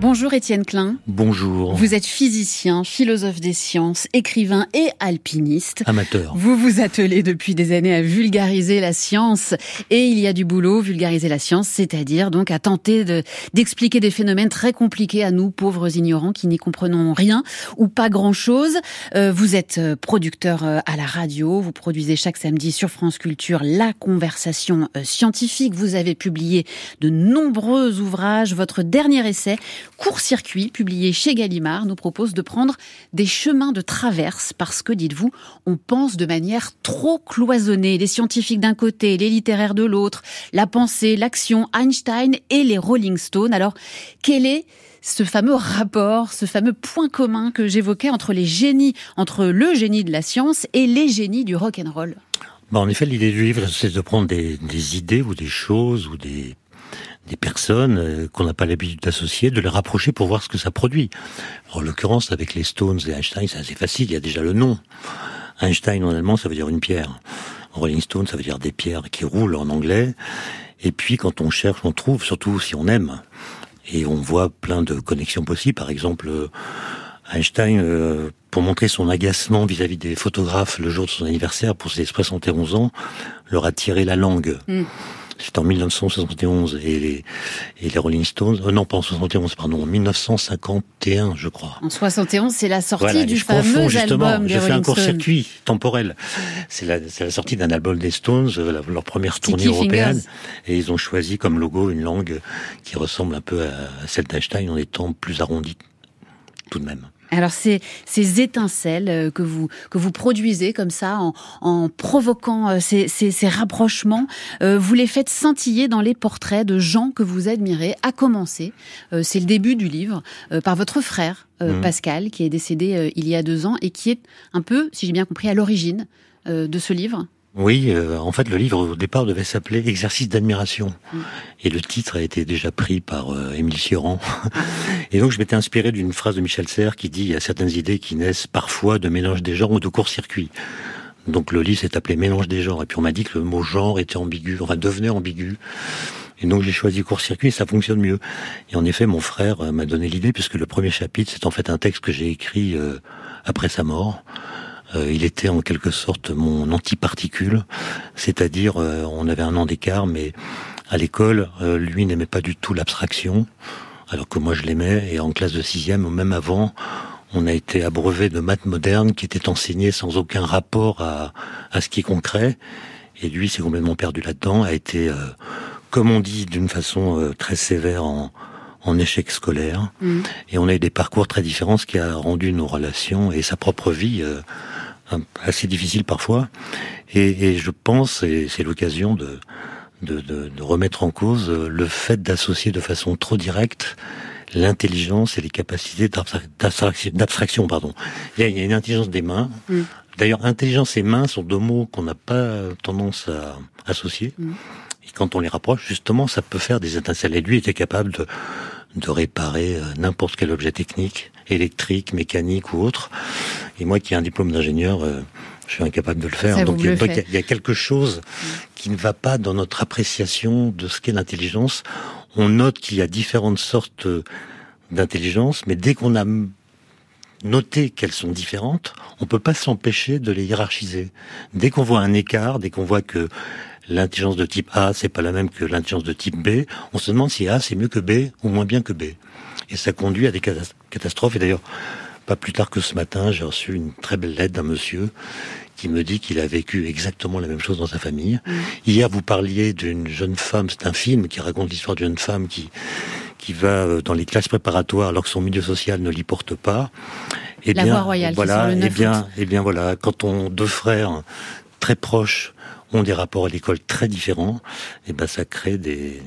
Bonjour Étienne Klein. Bonjour. Vous êtes physicien, philosophe des sciences, écrivain et alpiniste. Amateur. Vous vous attelez depuis des années à vulgariser la science et il y a du boulot, vulgariser la science, c'est-à-dire donc à tenter de, d'expliquer des phénomènes très compliqués à nous, pauvres ignorants qui n'y comprenons rien ou pas grand-chose. Euh, vous êtes euh, producteur euh, à la radio, vous produisez chaque samedi sur France Culture la conversation scientifique. Vous avez publié de nombreux ouvrages. Votre dernier essai Court-circuit, publié chez Gallimard, nous propose de prendre des chemins de traverse parce que, dites-vous, on pense de manière trop cloisonnée. Les scientifiques d'un côté, les littéraires de l'autre, la pensée, l'action, Einstein et les Rolling Stones. Alors, quel est ce fameux rapport, ce fameux point commun que j'évoquais entre les génies, entre le génie de la science et les génies du rock and roll? Bah, en effet, l'idée du livre, c'est de prendre des, des, idées ou des choses ou des des personnes euh, qu'on n'a pas l'habitude d'associer, de les rapprocher pour voir ce que ça produit. en l'occurrence, avec les Stones et Einstein, c'est assez facile, il y a déjà le nom. Einstein en allemand, ça veut dire une pierre. Rolling Stone, ça veut dire des pierres qui roulent en anglais. Et puis, quand on cherche, on trouve, surtout si on aime. Et on voit plein de connexions possibles. Par exemple, euh, Einstein, euh, pour montrer son agacement vis-à-vis des photographes le jour de son anniversaire, pour ses 71 ans, leur a tiré la langue. Mm. C'est en 1971 et les, et les Rolling Stones, euh, non pas en 71, pardon, en 1951, je crois. En 71, c'est la sortie du fameux justement, album des Je fais un court-circuit temporel. C'est la, la, sortie d'un album des Stones, euh, leur première tournée européenne, et ils ont choisi comme logo une langue qui ressemble un peu à celle d'Einstein en étant plus arrondie, tout de même. Alors ces, ces étincelles euh, que vous que vous produisez comme ça en, en provoquant euh, ces, ces, ces rapprochements, euh, vous les faites scintiller dans les portraits de gens que vous admirez. À commencer, c'est le début du livre par votre frère mmh. Pascal qui est décédé il y a deux ans et qui est un peu, si j'ai bien compris, à l'origine de ce livre. Oui, euh, en fait, le livre au départ devait s'appeler Exercice d'admiration, mm. et le titre a été déjà pris par euh, Émile Cioran. et donc, je m'étais inspiré d'une phrase de Michel Serres qui dit il y a certaines idées qui naissent parfois de mélange des genres ou de court-circuit. Donc, le livre s'est appelé Mélange des genres, et puis on m'a dit que le mot genre était ambigu, enfin devenait ambigu. Et donc j'ai choisi court-circuit et ça fonctionne mieux. Et en effet, mon frère euh, m'a donné l'idée puisque le premier chapitre, c'est en fait un texte que j'ai écrit après sa mort. Euh, il était en quelque sorte mon antiparticule, c'est-à-dire euh, on avait un an d'écart, mais à l'école, euh, lui n'aimait pas du tout l'abstraction, alors que moi je l'aimais, et en classe de sixième, ou même avant, on a été abreuvé de maths modernes qui étaient enseignées sans aucun rapport à, à ce qui est concret, et lui s'est complètement perdu là-dedans, a été, comme on dit d'une façon très sévère, en, en échec scolaire. Mmh. Et on a eu des parcours très différents, ce qui a rendu nos relations et sa propre vie assez difficile parfois. Et, et je pense, et c'est l'occasion de, de, de, de, remettre en cause le fait d'associer de façon trop directe l'intelligence et les capacités d'abstraction. Pardon. Il y, a, une intelligence des mains. Mm. D'ailleurs, intelligence et mains sont deux mots qu'on n'a pas tendance à associer. Mm. Et quand on les rapproche, justement, ça peut faire des étincelles. Et lui était capable de, de réparer euh, n'importe quel objet technique, électrique, mécanique ou autre. Et moi qui ai un diplôme d'ingénieur, euh, je suis incapable de le faire. Donc il y, a, quelque chose qui ne va pas dans notre appréciation de ce qu'est l'intelligence. On note qu'il y a différentes sortes d'intelligence, mais dès qu'on a noté qu'elles sont différentes, on peut pas s'empêcher de les hiérarchiser. Dès qu'on voit un écart, dès qu'on voit que l'intelligence de type A, c'est pas la même que l'intelligence de type B, on se demande si A c'est mieux que B ou moins bien que B. Et ça conduit à des catastrophes. Et d'ailleurs, pas plus tard que ce matin, j'ai reçu une très belle lettre d'un monsieur qui me dit qu'il a vécu exactement la même chose dans sa famille. Mm. Hier, vous parliez d'une jeune femme, c'est un film qui raconte l'histoire d'une femme qui qui va euh, dans les classes préparatoires alors que son milieu social ne l'y porte pas. Et eh la bien, royale, voilà, et eh bien, et eh bien voilà, quand on deux frères très proches ont des rapports à l'école très différents, et ben ça crée des,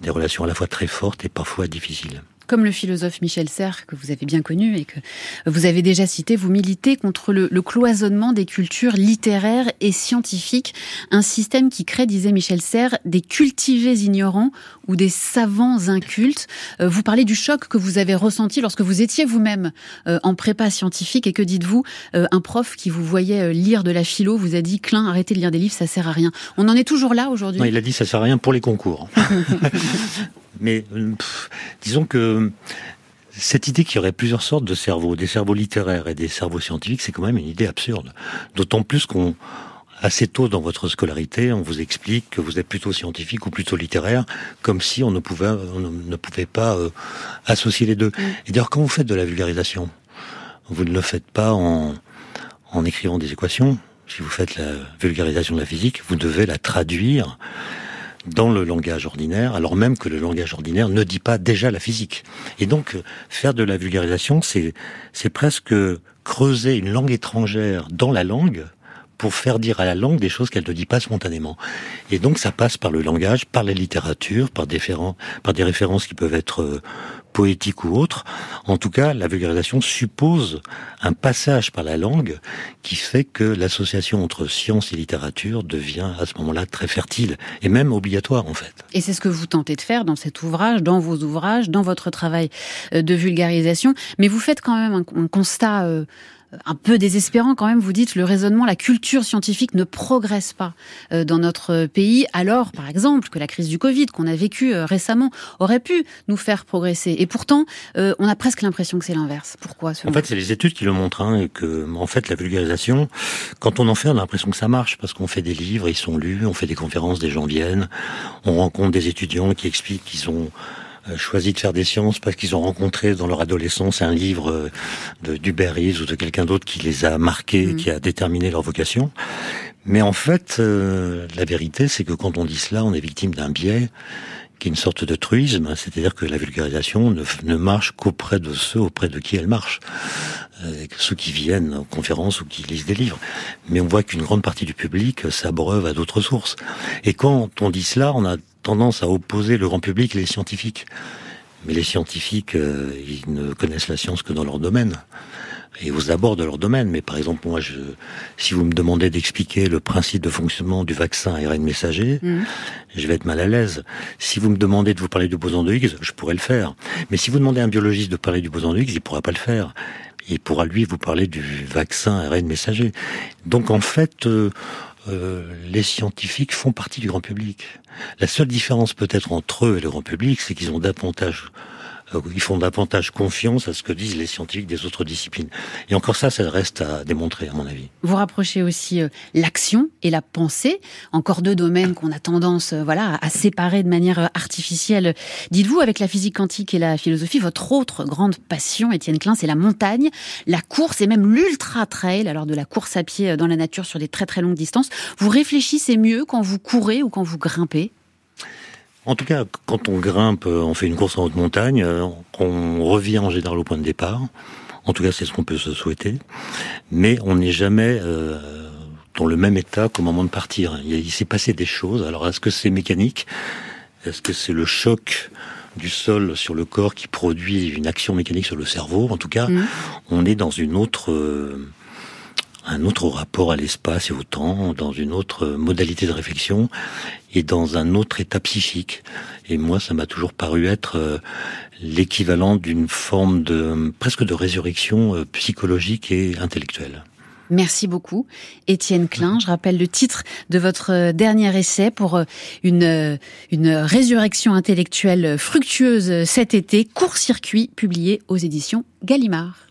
des relations à la fois très fortes et parfois difficiles. Comme le philosophe Michel Serres, que vous avez bien connu et que vous avez déjà cité, vous militez contre le, cloisonnement des cultures littéraires et scientifiques, un système qui crée, disait Michel Serres, des cultivés ignorants ou des savants incultes. Euh, vous parlez du choc que vous avez ressenti lorsque vous étiez vous-même euh, en prépa scientifique et que dites-vous, euh, un prof qui vous voyait lire de la philo vous a dit, Klein, arrêtez de lire des livres, ça sert à rien. On en est toujours là aujourd'hui Il a dit, ça sert à rien pour les concours. Mais euh, disons que cette idée qu'il y aurait plusieurs sortes de cerveaux, des cerveaux littéraires et des cerveaux scientifiques, c'est quand même une idée absurde. D'autant plus qu'on assez tôt dans votre scolarité, on vous explique que vous êtes plutôt scientifique ou plutôt littéraire, comme si on ne pouvait, on ne pouvait pas euh, associer les deux. Mm. Et d'ailleurs, quand vous faites de la vulgarisation, vous ne le faites pas en, en écrivant des équations. Si vous faites la vulgarisation de la physique, vous devez la traduire dans le langage ordinaire, alors même que le langage ordinaire ne dit pas déjà la physique. Et donc, faire de la vulgarisation, c'est, c'est presque creuser une langue étrangère dans la langue pour faire dire à la langue des choses qu'elle ne dit pas spontanément. Et donc ça passe par le langage, par la littérature, par, par des références qui peuvent être poétiques ou autres. En tout cas, la vulgarisation suppose un passage par la langue qui fait que l'association entre science et littérature devient à ce moment-là très fertile et même obligatoire en fait. Et c'est ce que vous tentez de faire dans cet ouvrage, dans vos ouvrages, dans votre travail euh, de vulgarisation. Mais vous faites quand même un, constat... Euh, un peu désespérant quand même, vous dites, le raisonnement, la culture scientifique ne progresse pas euh, dans notre pays, alors, par exemple, que la crise du Covid qu'on a vécue euh, récemment aurait pu nous faire progresser. Et pourtant, euh, on a presque l'impression que c'est l'inverse. Pourquoi En fait, c'est les études qui le montrent, hein, et que, en fait, la vulgarisation, quand on en fait, on a l'impression que ça marche, parce qu'on fait des livres, ils sont lus, on fait des conférences, des gens viennent, on rencontre des étudiants qui expliquent qu'ils ont euh, choisi de faire des sciences parce qu'ils ont rencontré dans leur adolescence un livre euh, de d'Hubert ou de quelqu'un d'autre qui les a marqués, mm. qui a déterminé leur vocation. Mais en fait, euh, la vérité, c'est que quand on dit cela, on est victime d'un biais qui est une sorte de truisme, c'est-à-dire que la vulgarisation ne, ne marche qu'auprès de ceux auprès de qui elle marche, euh, ceux qui viennent aux conférences ou qui lisent des livres. Mais on voit qu'une grande partie du public s'abreuve à d'autres sources. Et quand on dit cela, on a tendance à opposer le grand public et les scientifiques. Mais les scientifiques, euh, ils ne connaissent la science que dans leur domaine et aux abords de leur domaine. Mais par exemple, moi, je, si vous me demandez d'expliquer le principe de fonctionnement du vaccin ARN messager, mmh. je vais être mal à l'aise. Si vous me demandez de vous parler du boson de Higgs, je pourrais le faire. Mais si vous demandez à un biologiste de parler du boson de Higgs, il pourra pas le faire. Il pourra lui vous parler du vaccin ARN messager. Donc en fait, euh, euh, les scientifiques font partie du grand public. La seule différence peut-être entre eux et le grand public, c'est qu'ils ont davantage ils font davantage confiance à ce que disent les scientifiques des autres disciplines. Et encore ça, ça reste à démontrer, à mon avis. Vous rapprochez aussi euh, l'action et la pensée, encore deux domaines qu'on a tendance euh, voilà, à séparer de manière artificielle. Dites-vous, avec la physique quantique et la philosophie, votre autre grande passion, Étienne Klein, c'est la montagne, la course et même l'ultra-trail, alors de la course à pied dans la nature sur des très très longues distances. Vous réfléchissez mieux quand vous courez ou quand vous grimpez? En tout cas, quand on grimpe, on fait une course en haute montagne, euh, on revient en général au point de départ. En tout cas, c'est ce qu'on peut se souhaiter. Mais on n'est jamais euh, dans le même état qu'au moment de partir. Il, s'est passé des choses. Alors, est-ce que c'est mécanique? Est-ce que c'est le choc du sol sur le corps qui produit une action mécanique sur le cerveau? En tout cas, mmh. on est dans une autre... Euh, un autre rapport à l'espace et au temps, dans une autre modalité de réflexion et dans un autre état psychique. Et moi, ça m'a toujours paru être euh, l'équivalent d'une forme de presque de résurrection euh, psychologique et intellectuelle. Merci beaucoup, Étienne Klein. Je rappelle le titre de votre dernier essai pour euh, une, une résurrection intellectuelle fructueuse cet été, Court-circuit, publié aux éditions Gallimard.